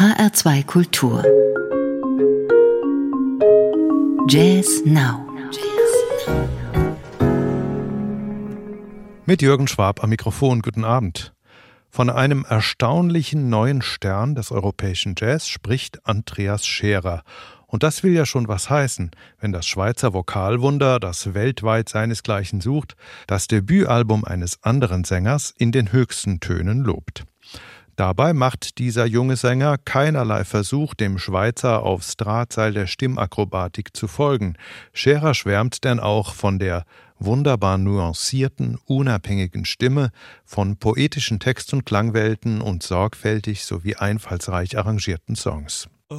HR2 Kultur. Jazz Now. Mit Jürgen Schwab am Mikrofon. Guten Abend. Von einem erstaunlichen neuen Stern des europäischen Jazz spricht Andreas Scherer. Und das will ja schon was heißen, wenn das Schweizer Vokalwunder, das weltweit seinesgleichen sucht, das Debütalbum eines anderen Sängers in den höchsten Tönen lobt. Dabei macht dieser junge Sänger keinerlei Versuch, dem Schweizer aufs Drahtseil der Stimmakrobatik zu folgen. Scherer schwärmt denn auch von der wunderbar nuancierten, unabhängigen Stimme, von poetischen Text- und Klangwelten und sorgfältig sowie einfallsreich arrangierten Songs. Oh.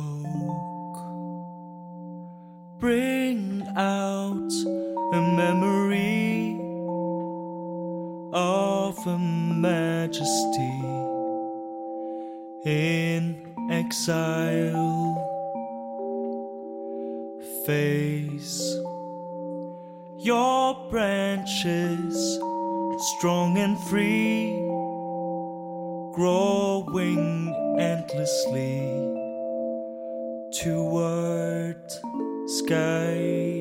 bring out a memory of a majesty in exile. Face your branches strong and free, growing endlessly toward skies.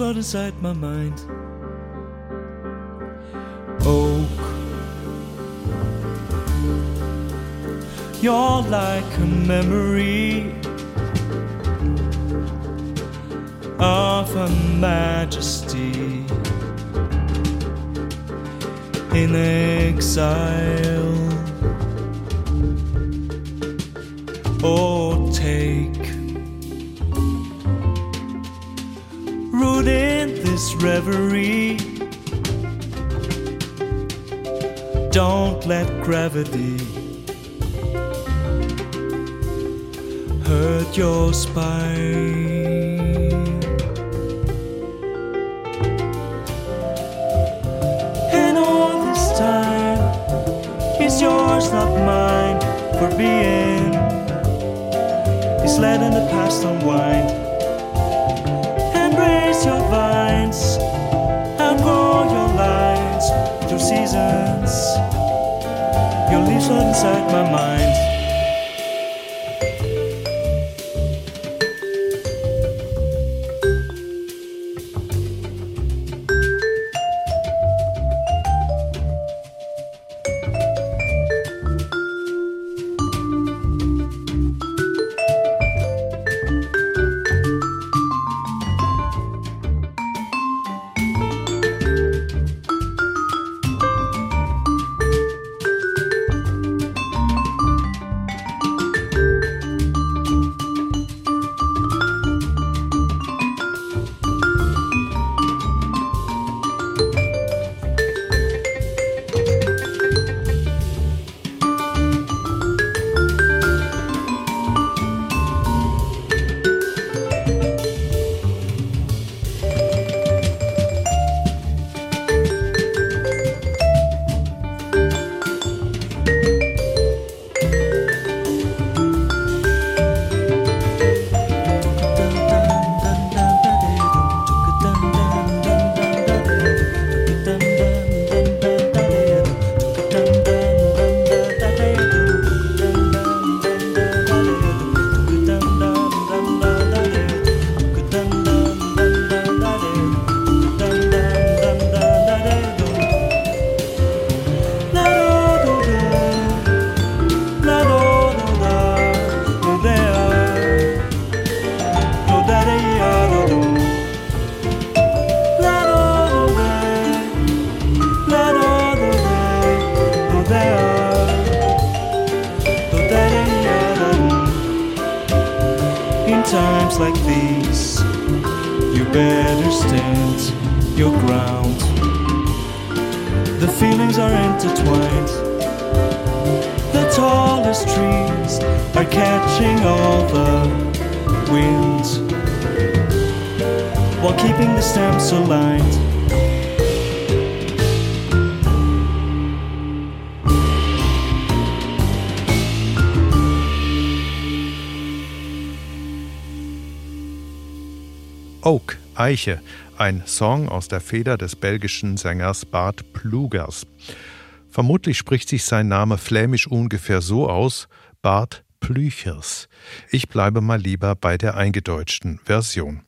Inside my mind. Oak, You're like a memory of a majesty in exile. Reverie. Don't let gravity hurt your spine. And all this time is yours, not mine, for being is letting the past unwind. Seasons. Your leaves are inside my mind. Oak, Eiche, ein Song aus der Feder des belgischen Sängers Bart Plugers. Vermutlich spricht sich sein Name flämisch ungefähr so aus: Bart Plüchers. Ich bleibe mal lieber bei der eingedeutschten Version.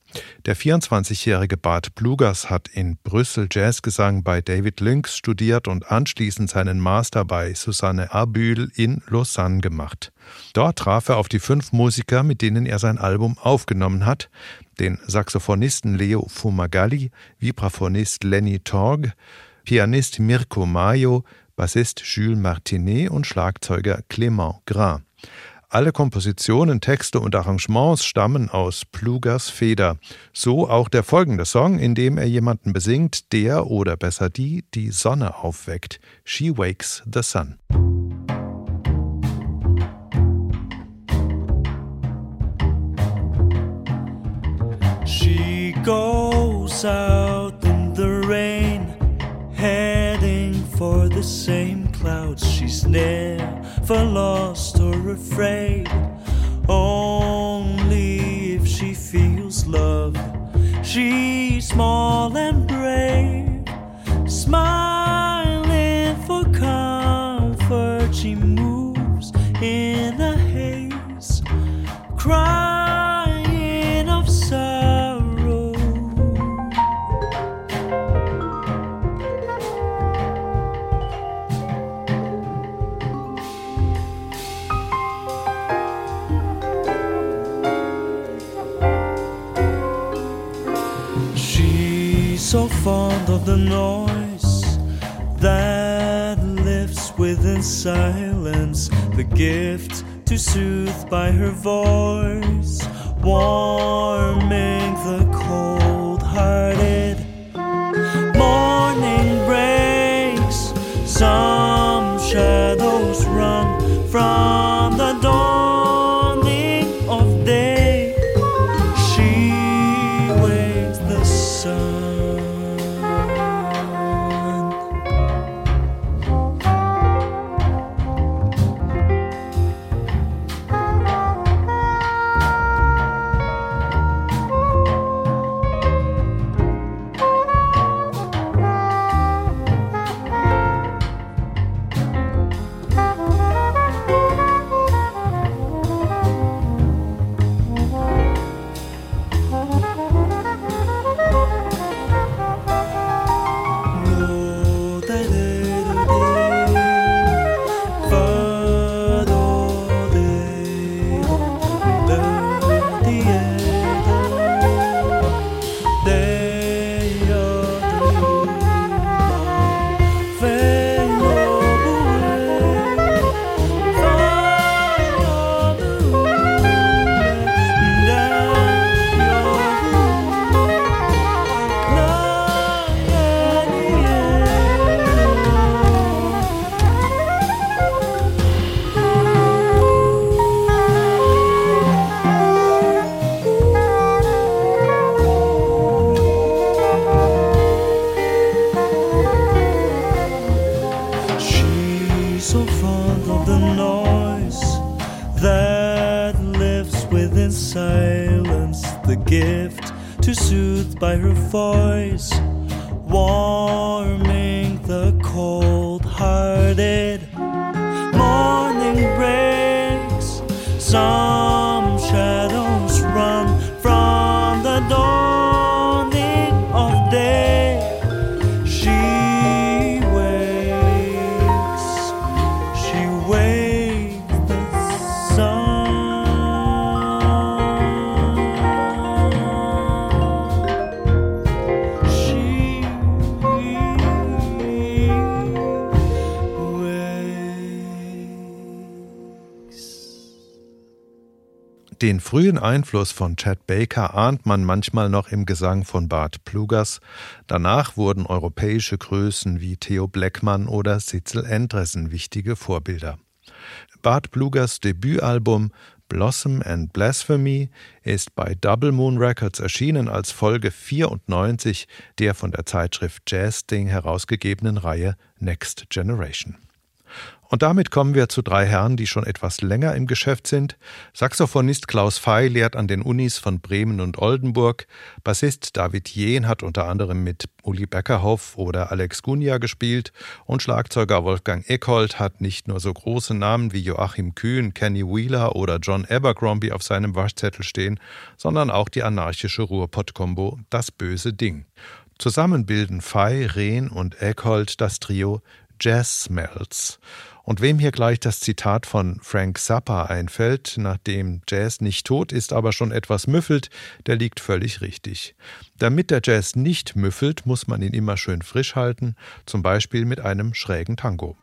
Der 24-jährige Bart Plugers hat in Brüssel Jazzgesang bei David Lynx studiert und anschließend seinen Master bei Susanne Abühl in Lausanne gemacht. Dort traf er auf die fünf Musiker, mit denen er sein Album aufgenommen hat, den Saxophonisten Leo Fumagalli, Vibraphonist Lenny Torg, Pianist Mirko Mayo, Bassist Jules Martinet und Schlagzeuger Clément Gras. Alle Kompositionen, Texte und Arrangements stammen aus Plugers Feder. So auch der folgende Song, in dem er jemanden besingt, der oder besser die die Sonne aufweckt. She Wakes the Sun. Goes out in the rain, heading for the same clouds. She's never lost or afraid, only if she feels love. She's small and brave, smiling so fond of the noise that lives within silence, the gift to soothe by her voice, warming the cold hearted. Morning breaks, some shadows run from to soothe by her voice, warming the cold hearted. Morning breaks, some Den frühen Einfluss von Chad Baker ahnt man manchmal noch im Gesang von Bart Plugers. Danach wurden europäische Größen wie Theo Bleckmann oder Sitzel Endresen wichtige Vorbilder. Bart Plugers Debütalbum Blossom and Blasphemy ist bei Double Moon Records erschienen als Folge 94 der von der Zeitschrift Jazz Ding herausgegebenen Reihe Next Generation. Und damit kommen wir zu drei Herren, die schon etwas länger im Geschäft sind. Saxophonist Klaus Fey lehrt an den Unis von Bremen und Oldenburg. Bassist David Jehn hat unter anderem mit Uli Beckerhoff oder Alex Gunja gespielt. Und Schlagzeuger Wolfgang Eckhold hat nicht nur so große Namen wie Joachim Kühn, Kenny Wheeler oder John Abercrombie auf seinem Waschzettel stehen, sondern auch die anarchische Ruhrpott-Kombo Das böse Ding. Zusammen bilden Fey, Rehn und Eckhold das Trio Jazz Smells. Und wem hier gleich das Zitat von Frank Zappa einfällt, nachdem Jazz nicht tot ist, aber schon etwas müffelt, der liegt völlig richtig. Damit der Jazz nicht müffelt, muss man ihn immer schön frisch halten, zum Beispiel mit einem schrägen Tango.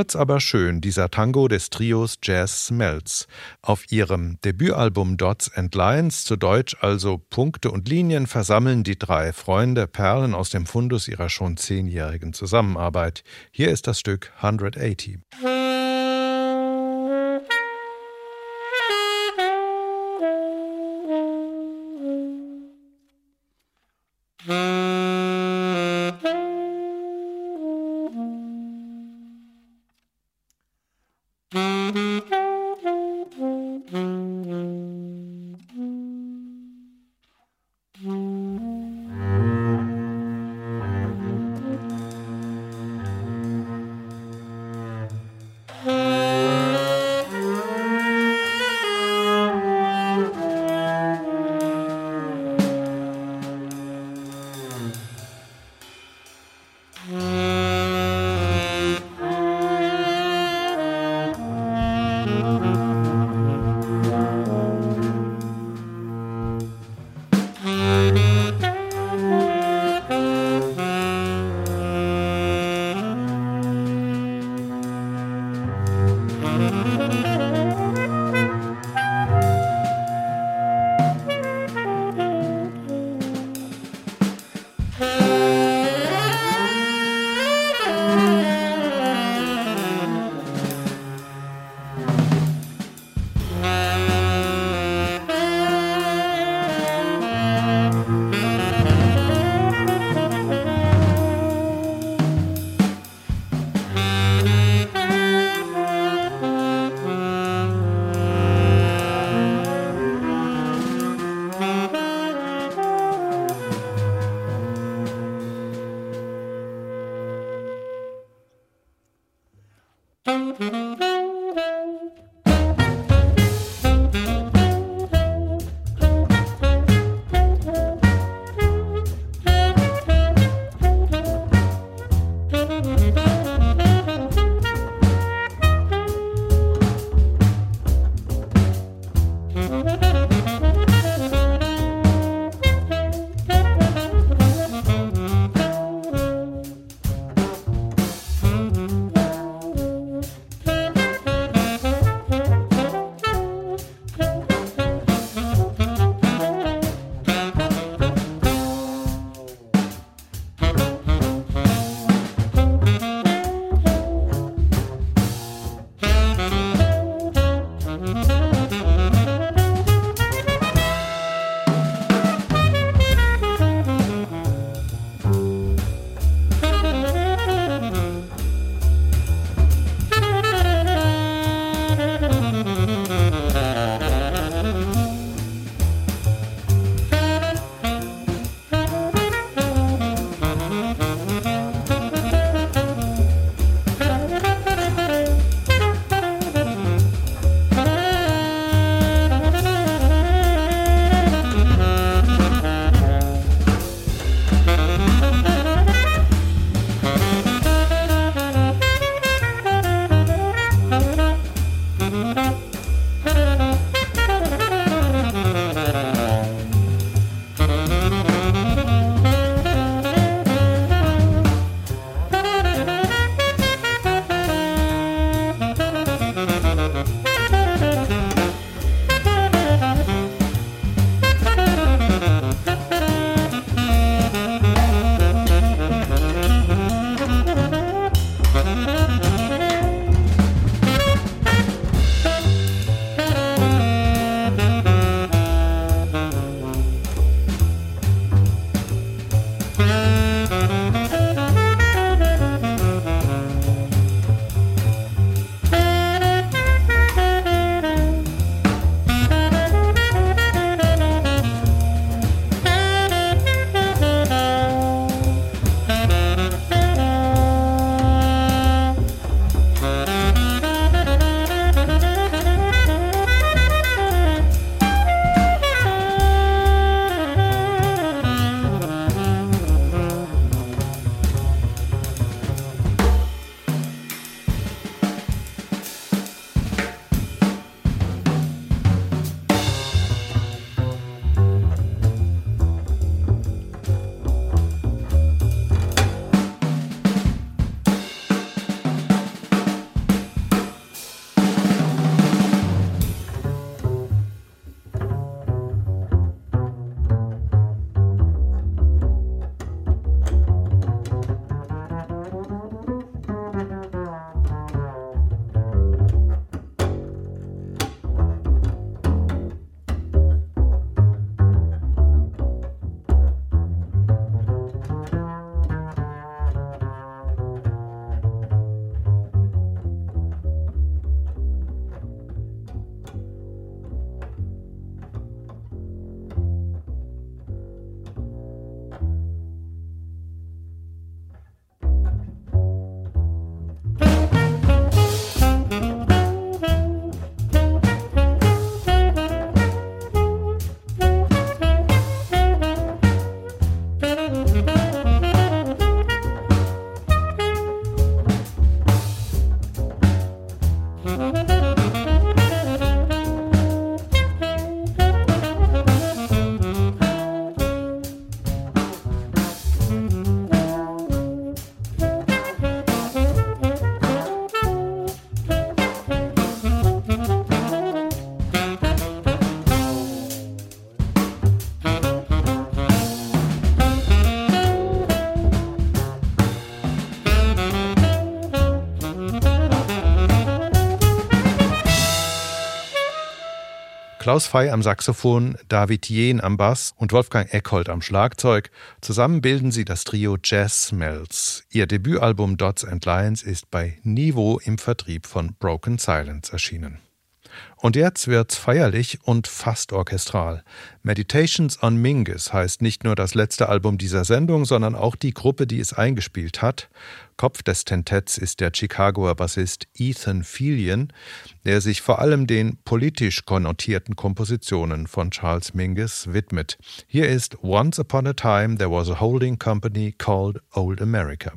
Kurz aber schön, dieser Tango des Trios Jazz Smells. Auf ihrem Debütalbum Dots and Lines, zu Deutsch also Punkte und Linien, versammeln die drei Freunde Perlen aus dem Fundus ihrer schon zehnjährigen Zusammenarbeit. Hier ist das Stück 180. Klaus Fey am Saxophon, David Jehn am Bass und Wolfgang Eckhold am Schlagzeug. Zusammen bilden sie das Trio Jazz Smells. Ihr Debütalbum Dots and Lions ist bei Nivo im Vertrieb von Broken Silence erschienen. Und jetzt wird's feierlich und fast orchestral. Meditations on Mingus heißt nicht nur das letzte Album dieser Sendung, sondern auch die Gruppe, die es eingespielt hat. Kopf des Tentetts ist der Chicagoer Bassist Ethan Filian, der sich vor allem den politisch konnotierten Kompositionen von Charles Mingus widmet. Hier ist Once Upon a Time There Was a Holding Company Called Old America.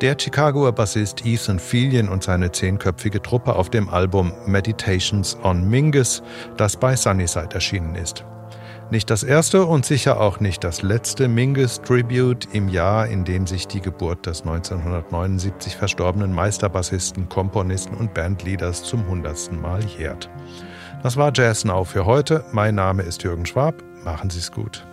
Der Chicagoer Bassist Ethan Fillion und seine zehnköpfige Truppe auf dem Album Meditations on Mingus, das bei Sunnyside erschienen ist. Nicht das erste und sicher auch nicht das letzte Mingus Tribute im Jahr, in dem sich die Geburt des 1979 verstorbenen Meisterbassisten, Komponisten und Bandleaders zum hundertsten Mal jährt. Das war Jazz Now für heute. Mein Name ist Jürgen Schwab. Machen Sie es gut.